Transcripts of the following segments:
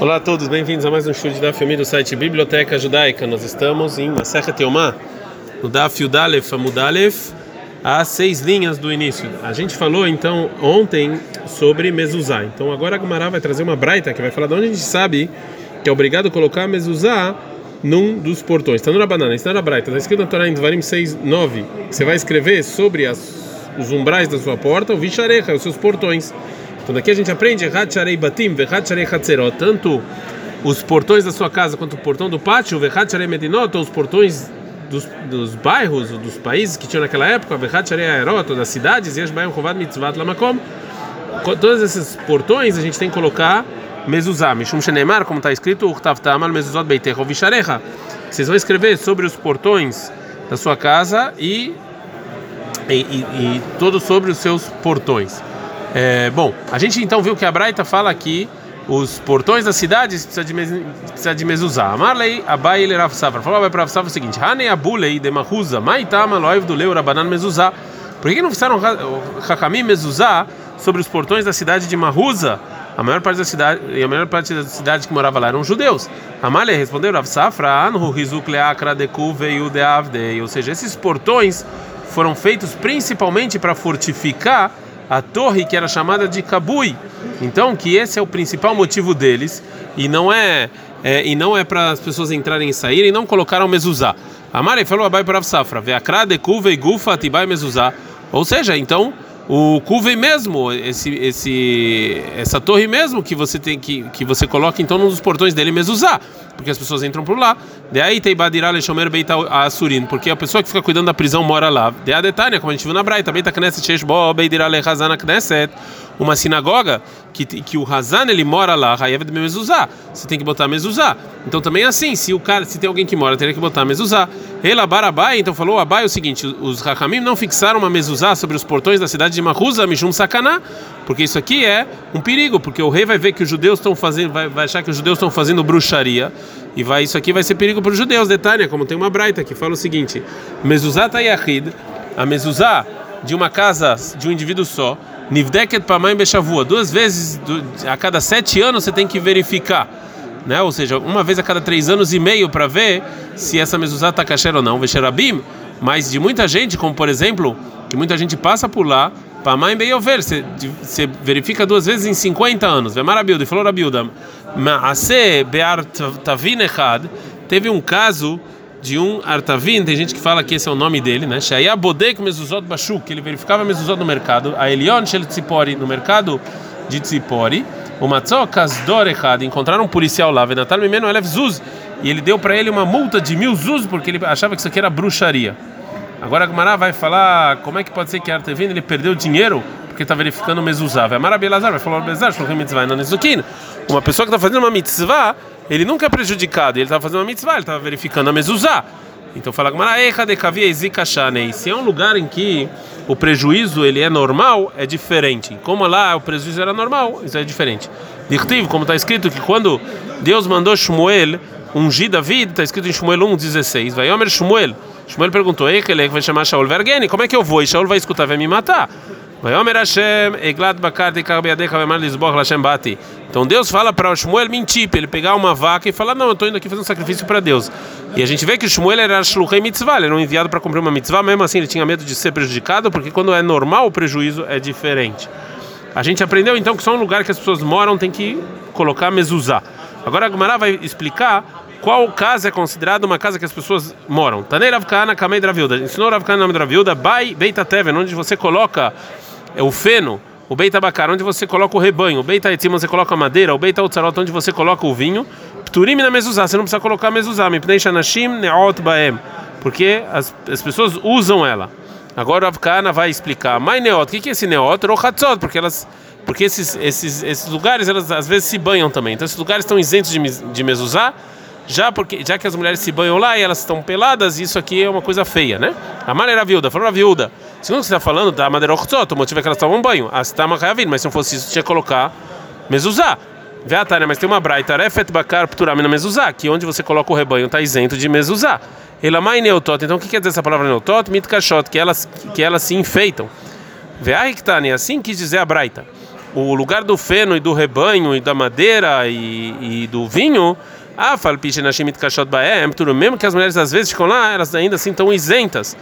Olá a todos, bem-vindos a mais um show de Daf Yomi do site Biblioteca Judaica. Nós estamos em Masechet Teomá, no Daf Yudalef Amudalef, a seis linhas do início. A gente falou então ontem sobre mezuzá. Então agora a Gumara vai trazer uma braita que vai falar de onde a gente sabe que é obrigado a colocar mezuzá num dos portões. Está na banana, está na braita. Está escrito na Torá em Dvarim 6, 9. Você vai escrever sobre as, os umbrais da sua porta, o Visharecha, os seus portões. Então daqui a gente aprende Batim, tanto os portões da sua casa quanto o portão do pátio, Medinot, ou os portões dos, dos bairros, dos países que tinham naquela época, Aerot, das cidades, Yesh Bayam Chovad Mitzvat Lamakom. Todos esses portões a gente tem que colocar mezuzá, Mishum Shenemar, como está escrito, Uchtav Tamal Mezuzot Beitecho Visharecha. Vocês vão escrever sobre os portões da sua casa e, e, e, e todos sobre os seus portões. É, bom, a gente então viu que a Braita fala aqui os portões das cidades precisa de, precisa de mezuzá. Amarlei abai ele Rav Safra. Falou vai para Rav Safra o seguinte: Hanei abulei de mahuza maitama loiv do leu rabanan. Por que não fizeram hakamim mezuzá sobre os portões da cidade de Mahuza? A maior parte da cidade e a maior parte da cidade que morava lá eram judeus. Amalei respondeu Rav Safra: Anhu rizuk leakra deku veio de avdei. Ou seja, esses portões foram feitos principalmente para fortificar a torre que era chamada de Kabui. Então, que esse é o principal motivo deles e não é, é e não é para as pessoas entrarem e saírem, não colocaram mezuzá. Amare falou abai para safra, ve'akrade kuve gufa tibai mezuzá. Ou seja, então o cuvei mesmo, esse, esse, essa torre mesmo que você tem que, que você coloca então num dos portões dele mezuzá, porque as pessoas entram por lá. De aí tem badirale shomer beita asurin, porque a pessoa que fica cuidando da prisão mora lá. De a detania, como a gente viu na Braita, beita knesset shesh bo beidirale hazana knesset, uma sinagoga que, que o Hazan ele mora lá, Hayev de mezuzá. Você tem que botar mezuzá. Então também é assim, se o cara, se tem alguém que mora, teria que botar mezuzá. Ela barabai, então falou Abai o seguinte, os Hakamim não fixaram uma mezuzá sobre os portões da cidade de Mahuza, Mishum Sakaná, porque isso aqui é um perigo, porque o rei vai ver que os judeus estão fazendo, vai, vai achar que os judeus estão fazendo bruxaria e vai isso aqui vai ser perigo para os judeus. Detalhe, como tem uma braita que fala o seguinte: mezuzá tayahid, a mezuzá de uma casa de um indivíduo só, nivdeket pamaim bechavua, duas vezes a cada sete anos você tem que verificar. Né? Ou seja, uma vez a cada três anos e meio para ver se essa mezuzá está kasher ou não, vexerabim, mas de muita gente, como por exemplo, que muita gente passa por lá, Pamaim Beyover, você, você verifica duas vezes em 50 anos. Vê Marabilda, e falou Rabilda, Maase Bear Tavin Echad, teve um caso de um Artavin, tem gente que fala que esse é o nome dele, né? Shaya Bodek Mezuzot Bashuk, que ele verificava Mezuzot no mercado, a Elion Shel Tzipori, no mercado de Tzipori, o Matzó Kazdor encontraram um policial lá, Venatal Mimeno Elev Zuz, e ele deu para ele uma multa de mil Zuz, porque ele achava que isso aqui era bruxaria. Agora a Gumara vai falar como é que pode ser que Artavin ele perdeu dinheiro porque está verificando mezuzá. Vai Marabelazar vai falar Bezar, mitzvah não Uma pessoa que está fazendo uma mitzvah, ele nunca é prejudicado, ele está fazendo uma mitzvah, ele está verificando a mezuzá. Então fala Kavia Se é um lugar em que o prejuízo ele é normal, é diferente. Como lá o prejuízo era normal, isso é diferente. Dirtiv, como está escrito que quando Deus mandou Shmuel ungir David, está escrito em Shmuel 1,16. Vai Omer Shmuel. Shmuel perguntou: ele vai chamar Shaul Vergeni, como é que eu vou? E Shaul vai escutar, vai me matar. Bati. Então Deus fala para o Shmuel mentir, ele pegar uma vaca e falar: Não, eu estou indo aqui fazer um sacrifício para Deus. E a gente vê que o Shmuel era Shluchei Mitzvah, ele era um enviado para cumprir uma mitzvah, mesmo assim ele tinha medo de ser prejudicado, porque quando é normal o prejuízo é diferente. A gente aprendeu então que só um lugar que as pessoas moram tem que colocar mezuzá. Agora a Gemara vai explicar qual casa é considerada uma casa que as pessoas moram. Tanei Ravkana Kamei Dravilda. Ensinou Ravkana nome Dravilda, Bai Beita Teven, onde você coloca é, o feno, o Beita Bacar, onde você coloca o rebanho, o Beita Etzim, você coloca a madeira, o Beita Utzarot, onde você coloca o vinho. Pturim na mezuzá, você não precisa colocar mezuzá, Mipnei Shanashim Neot Baem, porque as, as pessoas usam ela. Agora o Avkana vai explicar. Mai Neot, o que é esse Neot? Rochatzot, porque elas porque esses, esses, esses lugares elas às vezes se banham também. Então esses lugares estão isentos de, de mezuzá já porque já que as mulheres se banham lá e elas estão peladas, isso aqui é uma coisa feia, né? A maneira viúda, falou a viúva. Segundo que você está falando, da madeira o motivo é que elas tomam banho. As tama mas se não fosse isso, tinha que colocar mezuzá. Veatânia, mas tem uma braita, refet bakar pturamina mezuzá, que onde você coloca o rebanho está isento de mezuzá. Elamai neutot, então o que quer dizer essa palavra neutot? Mitkashot, que elas, que elas se enfeitam. Veahikhtani, assim quis dizer a braita. o lugar do feno e do rebanho e da madeira e, e do vinho, ah, tudo mesmo que as mulheres às vezes ficam lá, elas ainda assim estão isentas,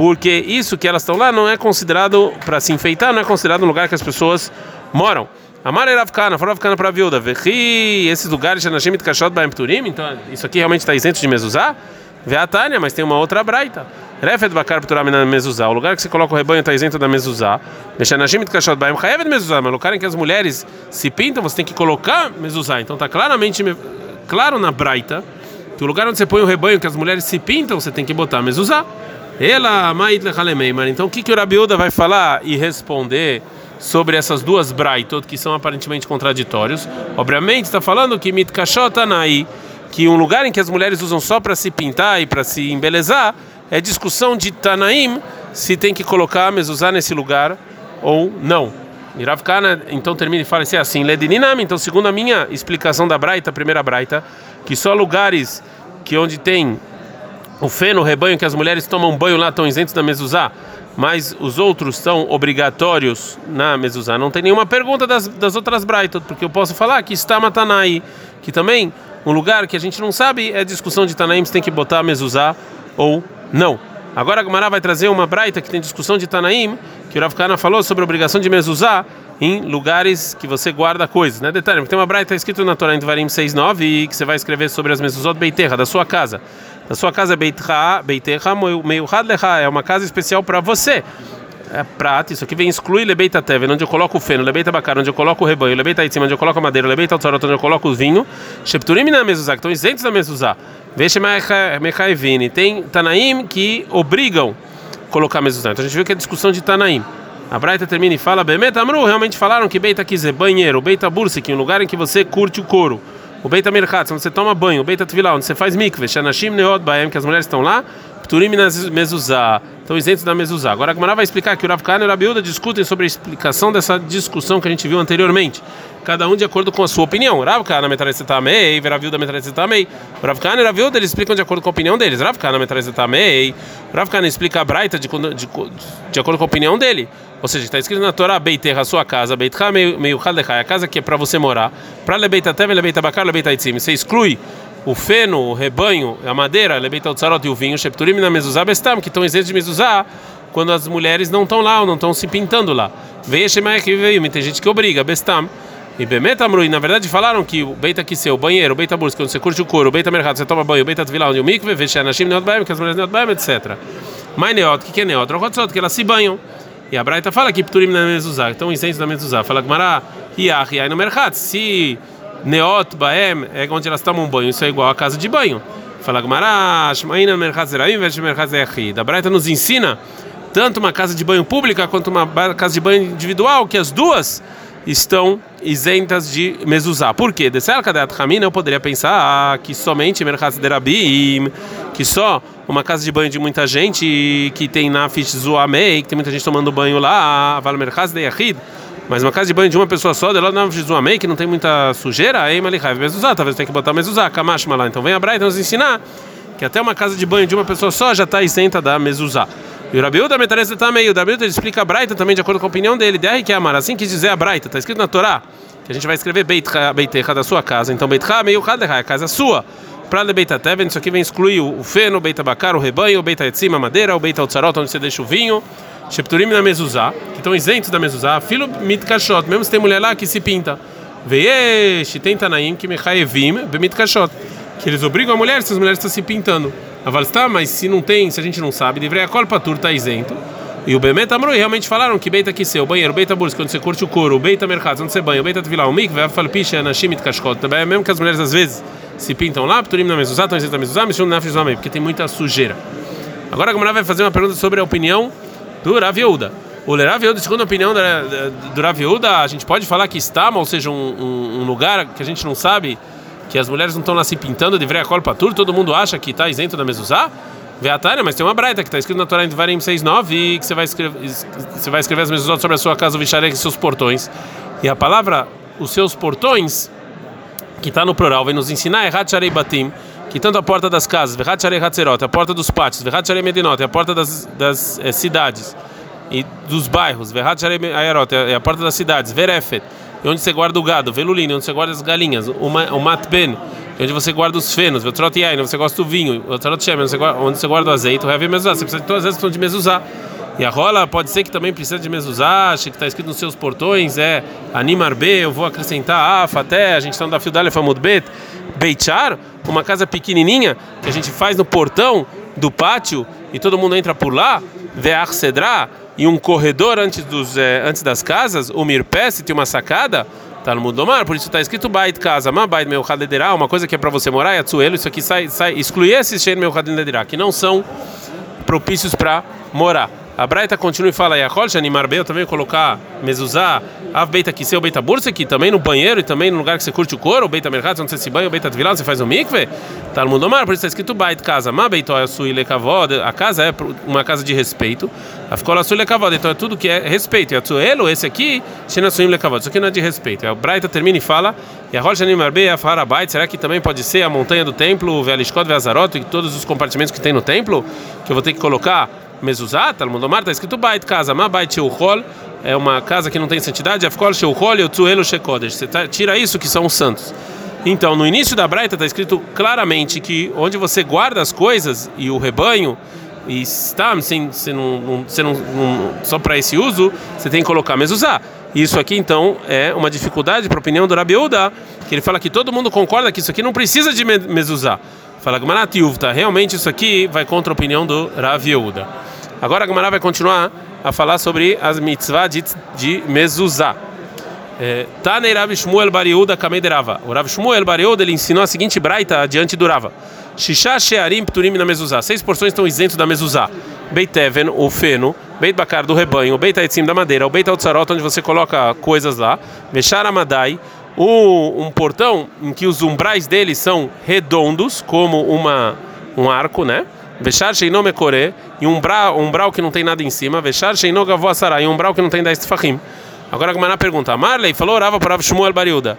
porque isso que elas estão lá não é considerado para se enfeitar, não é considerado um lugar que as pessoas moram. Amar Eravkana, Foravkana para a viúva, Vechi, esses lugares, Shanashim Kashot Baem Turim, então isso aqui realmente está isento de mezuzá? Veatânia, mas tem uma outra braita. Refet Bakar Pturam na mezuzá, o lugar que você coloca o rebanho está isento da mezuzá. Shanashim Kashot Baem Chayevet mezuzá, mas o lugar em que as mulheres se pintam, você tem que colocar mezuzá, então está claramente claro na braita que o lugar onde você põe o rebanho que as mulheres se pintam, você tem que botar mezuzá. Ela, Mait Lechalemeiman. Então o que, que o Rabiuda vai falar e responder sobre essas duas braitot que são aparentemente contraditórios? Obviamente está falando que Mitkashotanai, que um lugar em que as mulheres usam só para se pintar e para se embelezar, é discussão de Tanaim se tem que colocar mezuzá nesse lugar ou não. Kana então termina e fala assim, assim Ledininam, então segundo a minha explicação da Braita, a primeira Braita, que só lugares que onde tem o feno, o rebanho que as mulheres tomam banho lá estão isentos da mezuzá, mas os outros são obrigatórios na mezuzá. Não tem nenhuma pergunta das, das outras Braitas, porque eu posso falar que está Matanai, que também um lugar que a gente não sabe é discussão de Tanaim se tem que botar a mezuzá ou não. Agora a Gemara vai trazer uma braita que tem discussão de Tanaim, que o Rav falou sobre a obrigação de mezuzá em lugares que você guarda coisas, né? Detalhe, tem uma braita escrito na Torá em Devarim 6:9 e que você vai escrever sobre as mezuzot beiterra da sua casa. Da sua casa beiterra, beiterra meio lecha, é uma casa especial para você. É prata, isso aqui vem exclui lebeita teve, onde eu coloco o feno, lebeita bacar, onde eu coloco o rebanho, lebeita cima, onde eu coloco a madeira, lebeita altzarot, onde eu coloco o vinho, shepturim na mezuzá, que estão isentos da mezuzá. Veja Mechaevini. Tem Tanaim que obrigam colocar mezuzá. Então a gente viu que é discussão de Tanaim. A Braita termina e fala: Bemet Amru, realmente falaram que Beita quiser banheiro, o Beita Bursik, um lugar em que você curte o couro. O Beita Merchat, onde você toma banho. O Beita Tvilá, onde você faz mikve. Shanashim Neod Baem, que as mulheres estão lá. Pturim Mezuzá. Estão isentos da Mezuzá. Agora a Gemara vai explicar que o Rav Kahn e o Rabiuda discutem sobre a explicação dessa discussão que a gente viu anteriormente cada um de acordo com a sua opinião. Rav Kana Metrazetamei, Ravilda Metrazetamei. Rav Kana e Ravilda eles explicam de acordo com a opinião deles. Rav Kana Metrazetamei. Rav Kana explica a Braita de, de, de acordo com a opinião dele. Ou seja, está escrito na Torá, Beiterra, sua casa, Beitcha meio Haldechai, a casa que é para você morar. Para Lebeita Teve, Lebeita Bakar, Lebeita Itzim. Você exclui o feno, o rebanho, a madeira, Lebeita Otsarot e o vinho, Shepturim na Mezuzá Bestam, que estão isentos de Mezuzá quando as mulheres não estão lá ou não estão se pintando lá. Veja, que veio, tem gente que obriga, Bestam. E Bemet Amrui, na verdade falaram que o Beita Kiseu, o banheiro, o Beita Bursk, quando você curte o couro, o Beita Mercado, você toma banho, o Beita Tvilá, onde o Mikve, Veshanashim Neot Baem, que as mulheres Neot Baem, etc. Mas Neot, o que é Neot? Rochotzot, que elas se banham. E a Braita fala que Pturim na mezuzá, então incenso na mezuzá. Fala Gmará, Riach, aí no mercado, se Neot Baem é onde elas tomam banho, isso é igual a casa de banho. Fala Gmará, Shmaina Mercado Zeraim, Vesh Mercado Zerahi. Da Braita nos ensina tanto uma casa de banho pública quanto uma casa de banho individual, que as duas estão isentas de mezuzá. Por quê? De Selkadat Hamina eu poderia pensar que somente Mercaz Derabim, que só uma casa de banho de muita gente que tem na Zuamei, que tem muita gente tomando banho lá, Val Mercaz de Yahid, mas uma casa de banho de uma pessoa só, de lá na Zuamei, que não tem muita sujeira, aí Malihai mezuzá, talvez tenha que botar mezuzá, Kamashma lá. Então vem a Braita nos ensinar que até uma casa de banho de uma pessoa só já está isenta da mezuzá. E o Rabiuda Metarese também, o Rabiuda ele explica a Braita também de acordo com a opinião dele. Der que é amar, assim quis dizer a Braita, está escrito na Torá, que a gente vai escrever Beitcha da sua casa. Então Beitcha meio Hadeha, a casa sua. Para ler Beita Teven, isso aqui vem excluir o feno, o Beita Bacar, o rebanho, o Beita Etzima, a madeira, o Beita Otsarot, onde você deixa o vinho, Shepturim na mezuzá, que estão isentos da mezuzá, filo mitkashot, mesmo se tem mulher lá que se pinta. Veiesh, tem Tanaim, que mechaevim, bemitkashot, que eles obrigam a mulher se as mulheres estão se pintando. Avalstá, mas se não tem, se a gente não sabe, deveria a colpa tur está isento. E o Bemet Amrui realmente falaram que Beita que seu, banheiro, Beita Bursk, quando você curte o couro, Beita Mercado, onde você banha, Beita Tvilá, o Mikve, a Falpicha, na Shimit Kashkot, também, mesmo que as mulheres às vezes se pintam lá, Pturim na Mezuzá, estão isentos na Mezuzá, Mishum na Fizomei, porque tem muita sujeira. Agora a Gamara vai fazer uma pergunta sobre a opinião do Rav Yehuda. O Rav Yehuda, segundo a opinião do Rav Yehuda, a gente pode falar que está, ou seja, um, um, um lugar que a gente não sabe que as mulheres não estão lá se pintando de a cola para tudo, todo mundo acha que está isento da mezuzá? Veatária, mas tem uma braita que está escrito na Torá em Devarim 6.9 e que você vai escrever, você vai escrever as mezuzot sobre a sua casa, o vicharek e seus portões. E a palavra, os seus portões, que está no plural, vem nos ensinar Sharei Batim, que tanto a porta das casas, Verrat Sharei a porta dos pátios, Sharei Medinot, a porta das, das é, cidades, e dos bairros, Verhat Ayarot, é a porta das cidades, Verefet, onde você guarda o gado, Velulino, onde você guarda as galinhas, o Matben, onde você guarda os fenos, Vetrot Yain, onde você gosta do vinho, Vetrot Shem, onde você guarda o azeite, o Heavy Mezuzá, você precisa de todas as são de Mezuzá. E a rola pode ser que também precisa de mezuzá, que está escrito nos seus portões, é Animar B, eu vou acrescentar Afa até, a gente está no da Fiudale Famud Bet, Beichar, uma casa pequenininha que a gente faz no portão do pátio e todo mundo entra por lá, Veach Cedra, e um corredor antes, dos, é, antes das casas, o Mirpes, tem uma sacada, tá no mundo do mar, por isso está escrito Bait casa, ma Bait meu uma coisa que é para você morar, Yatsuelo, isso aqui sai, sai exclui esses Shen meu que não são propícios para morar. A Braita continua e fala, Yachol, animar bem, eu também colocar mezuzá, a beita que seu beita bursa aqui, também no banheiro e também no lugar que você curte o couro, o beita mercado, onde você se banha, o beita tvilá, você faz o mikve, tá no mundo mar, por isso está escrito bait casa, ma beito a sui lekavod, a casa é uma casa de respeito, a ficou sui lekavod, então é tudo que é respeito, e a tzuelo, esse aqui, shena sui lekavod, isso aqui não é de respeito. A Braita termina e fala, Yachol, animar bem, a farabait, será que também pode ser a montanha do templo, o velishkot, veazarot, e todos os compartimentos que tem no templo, que eu vou ter que colocar mezuzá, Talmud Omar, está escrito bait casa, ma bait sheuchol, é uma casa que não tem santidade, afkol sheuchol e o shekodesh. Você tira isso que são os santos. Então, no início da Braita está escrito claramente que onde você guarda as coisas e o rebanho e está sem, sem, sem só para esse uso, você tem que colocar mezuzá. Isso aqui então é uma dificuldade para a opinião do Rabiuda, que ele fala que todo mundo concorda que isso aqui não precisa de mezuzá. Fala Gmarat Yuvta, realmente isso aqui vai contra a opinião do Rav Yehuda. Agora a Gemara vai continuar a falar sobre as mitzvah de, de mezuzá. É, Tanei Rav Shmuel Bar Yehuda Kamederava. O Rav Shmuel Bar Yehuda ele ensinou a seguinte braita diante do Rava. Shisha Shearim Pturim na mezuzá. Seis porções estão isentos da mezuzá. Beiteven, o feno. Beit Bakar do rebanho. Beit Aitzim da madeira. O Beit Altzarot, onde você coloca coisas lá. Veshar Amadai o, um portão em que os umbrais dele são redondos, como uma, um arco, né? Vechar Sheino Mekore, e um umbral, um que não tem nada em cima. Vechar Sheino Gavossará, e um umbral que não tem 10 tefahim. Agora a Gamana pergunta: Marley falou, orava para Shmuel Bariuda.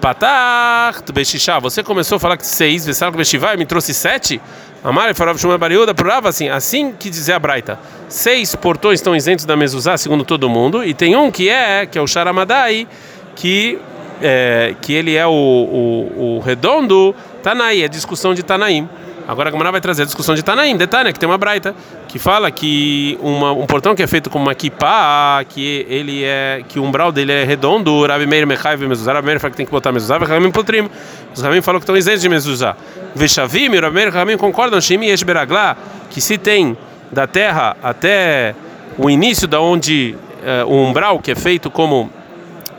Patart Beshishá, você começou a falar que seis, Vessar Beshivai, me trouxe sete? A Marley falou para Shmuel Bariuda, prorava assim, assim que dizia a Braita. Seis portões estão isentos da mezuzá, segundo todo mundo, e tem um que é, que é o Sharamadai, que é, que ele é o, o, o redondo, Tanaí, é discussão de Tanaim. Agora a Gamara vai trazer a discussão de Tanaim, detalhe, que tem uma braita que fala que uma, um portão que é feito com uma kippah, que ele é que o umbral dele é redondo, Rabi Meir Mechai mezuzah, Rabi Meir fala que tem que botar mezuzah, Rabi Potrim. Os Rabi falam que estão isentos de mezuzah. Veshavim, o Rabi Meir Rabi concordam, Shimi e Beragla, que se tem da terra até o início da onde uh, o umbral que é feito como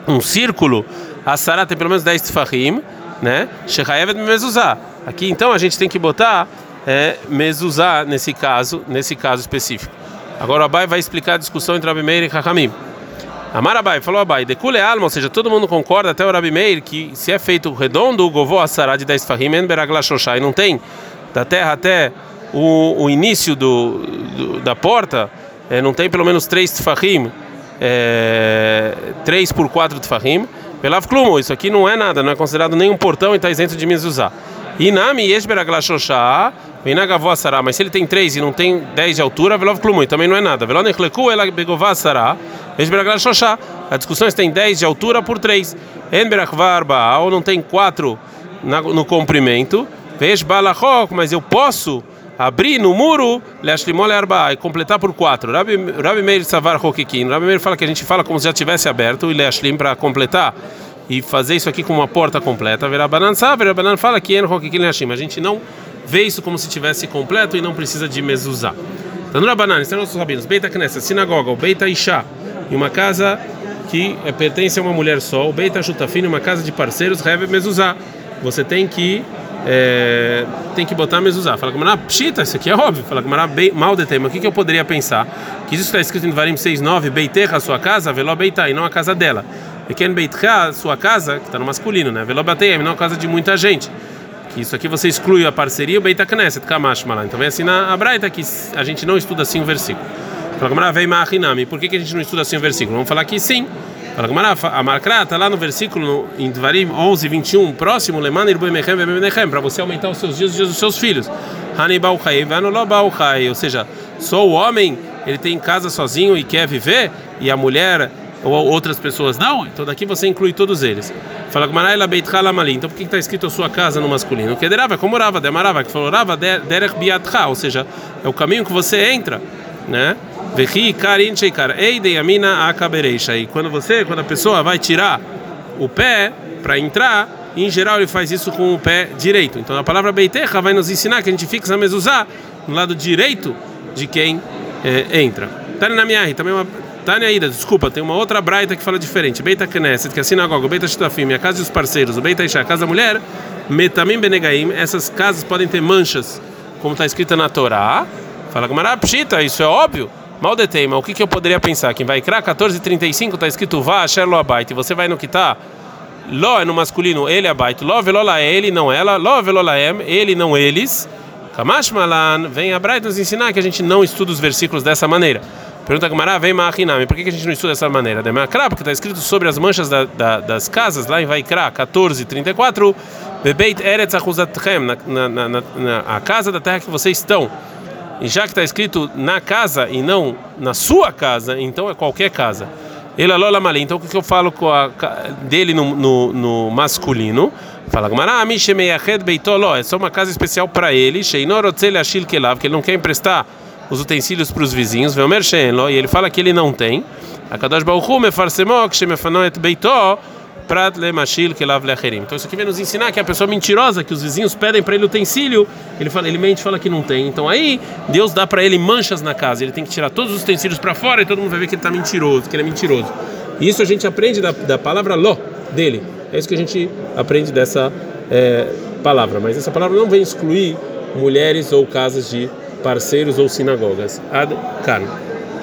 um círculo a Sara tem pelo menos 10 tefahim, né? Shechayevet mezuzá. Aqui então a gente tem que botar é, mezuzá nesse caso, nesse caso específico. Agora o Abai vai explicar a discussão entre Rabi Meir e Hakamim. Amar Abai, falou Abai, decule alma, ou seja, todo mundo concorda, até o Rabi Meir, que se é feito redondo, o govó Sara de 10 tefahim, en shoshai, não tem da terra até o, o início do, do, da porta, é, não tem pelo menos 3 tefahim, é, 3 por 4 tefahim, Pelav Klumo, isso aqui não é nada, não é considerado nenhum portão e está isento de mezuzá. Inami Yeshberaglashoshá, Vinagavó mas se ele tem três e não tem dez de altura, Velov Klumo, também não é nada. Velonechleku, ela sará, Yeshberaglashoshá. A discussão é se tem dez de altura por três. Enberakvarba, ou não tem quatro no comprimento. Veshbalachok, mas eu posso abrir no muro, Leashlimole Arba, e completar por quatro. Rabi, Rabi Meir Savar Hokikin. Rabi Meir fala que a gente fala como se já tivesse aberto, e Leashlim para completar e fazer isso aqui com uma porta completa. Verabanan sabe, Verabanan fala que En Hokikin Leashlim. A gente não vê isso como se tivesse completo e não precisa de mezuzá. Então, Rabanan, estão nossos rabinos. Beita Knesset, sinagoga, o Beita Isha, e uma casa que pertence a uma mulher só, o Beita Shutafin, uma casa de parceiros, Reve Mezuzá. Você tem que é, tem que botar mezuzá. Fala que pshita, isso aqui é óbvio. Fala que mal de tema. O que, que eu poderia pensar? Que isso está escrito em Varim 6:9, beiterra, sua casa, veló beitai, não a casa dela. Pequeno beitcha, sua casa, que está no masculino, né? Veló batei, não a casa de muita gente. Que isso aqui você exclui a parceria, o beita knesset, kamash malá. Então vem assim na Braita que a gente não estuda assim o versículo. Fala que vem machinami. Por que, que a gente não estuda assim o versículo? Vamos falar que sim. A Marcra está lá no versículo em Dvarim 11, 21, próximo, para você aumentar os seus dias e os dias dos seus filhos. Ou seja, só o homem ele tem casa sozinho e quer viver, e a mulher ou outras pessoas não, então daqui você inclui todos eles. Fala Gmaraila Beit Halamali. Então por que está escrito a sua casa no masculino? Que derava, como Rava, demarava, que falou Rava derech ou seja, é o caminho que você entra, né? Vechi karin sheikar eidei amina akabereisha. E quando você, quando a pessoa vai tirar o pé para entrar, em geral ele faz isso com o pé direito. Então a palavra beitecha vai nos ensinar que a gente fixa a mezuzá no lado direito de quem é, entra. Tá na minha também uma Tânia Ida, desculpa, tem uma outra braita que fala diferente. Beita Knesset, que é a sinagoga, Beita Shtafim, a casa dos parceiros, o Beita Isha, a casa da mulher, Metamim Benegaim, essas casas podem ter manchas, como está escrito na Torá. Fala Gamara, pshita, isso é óbvio. Mal detém, mas o que, que eu poderia pensar? Quem vai criar 1435 está escrito Vá, Sherlo Abait, você vai no que está. Ló é no masculino, ele é abait. Ló velola é ele, não ela. Ló velola é ele, não eles. Kamash Malan, vem a nos ensinar que a gente não estuda os versículos dessa maneira. Pergunta Gamara, vem Mahinami, por que a gente não estuda dessa maneira? Demakra, porque está escrito sobre as manchas da, da, das casas, lá em Vaikra 14, 34, Bebeit Eretz Achuzatchem, na, na, na, na a casa da terra que vocês estão. E já que está escrito na casa e não na sua casa, então é qualquer casa. Ele alola mali. Então o que eu falo com a, dele no, no, no masculino? Fala Gamara, Beitolo, é só uma casa especial para ele, que ele não quer emprestar os utensílios para os vizinhos, e ele fala que ele não tem. Akadosh Baruchu mefarsemok shemefanoet beitó prat lemashil kelav lecherim. Então isso aqui vem nos ensinar que a pessoa mentirosa, que os vizinhos pedem para ele utensílio, ele fala, ele mente, fala que não tem. Então aí Deus dá para ele manchas na casa, ele tem que tirar todos os utensílios para fora e todo mundo vai ver que ele está mentiroso, que ele é mentiroso. Isso a gente aprende da, da palavra lo dele. É isso que a gente aprende dessa é, palavra. Mas essa palavra não vem excluir mulheres ou casas de parceiros ou sinagogas. Ad Kan.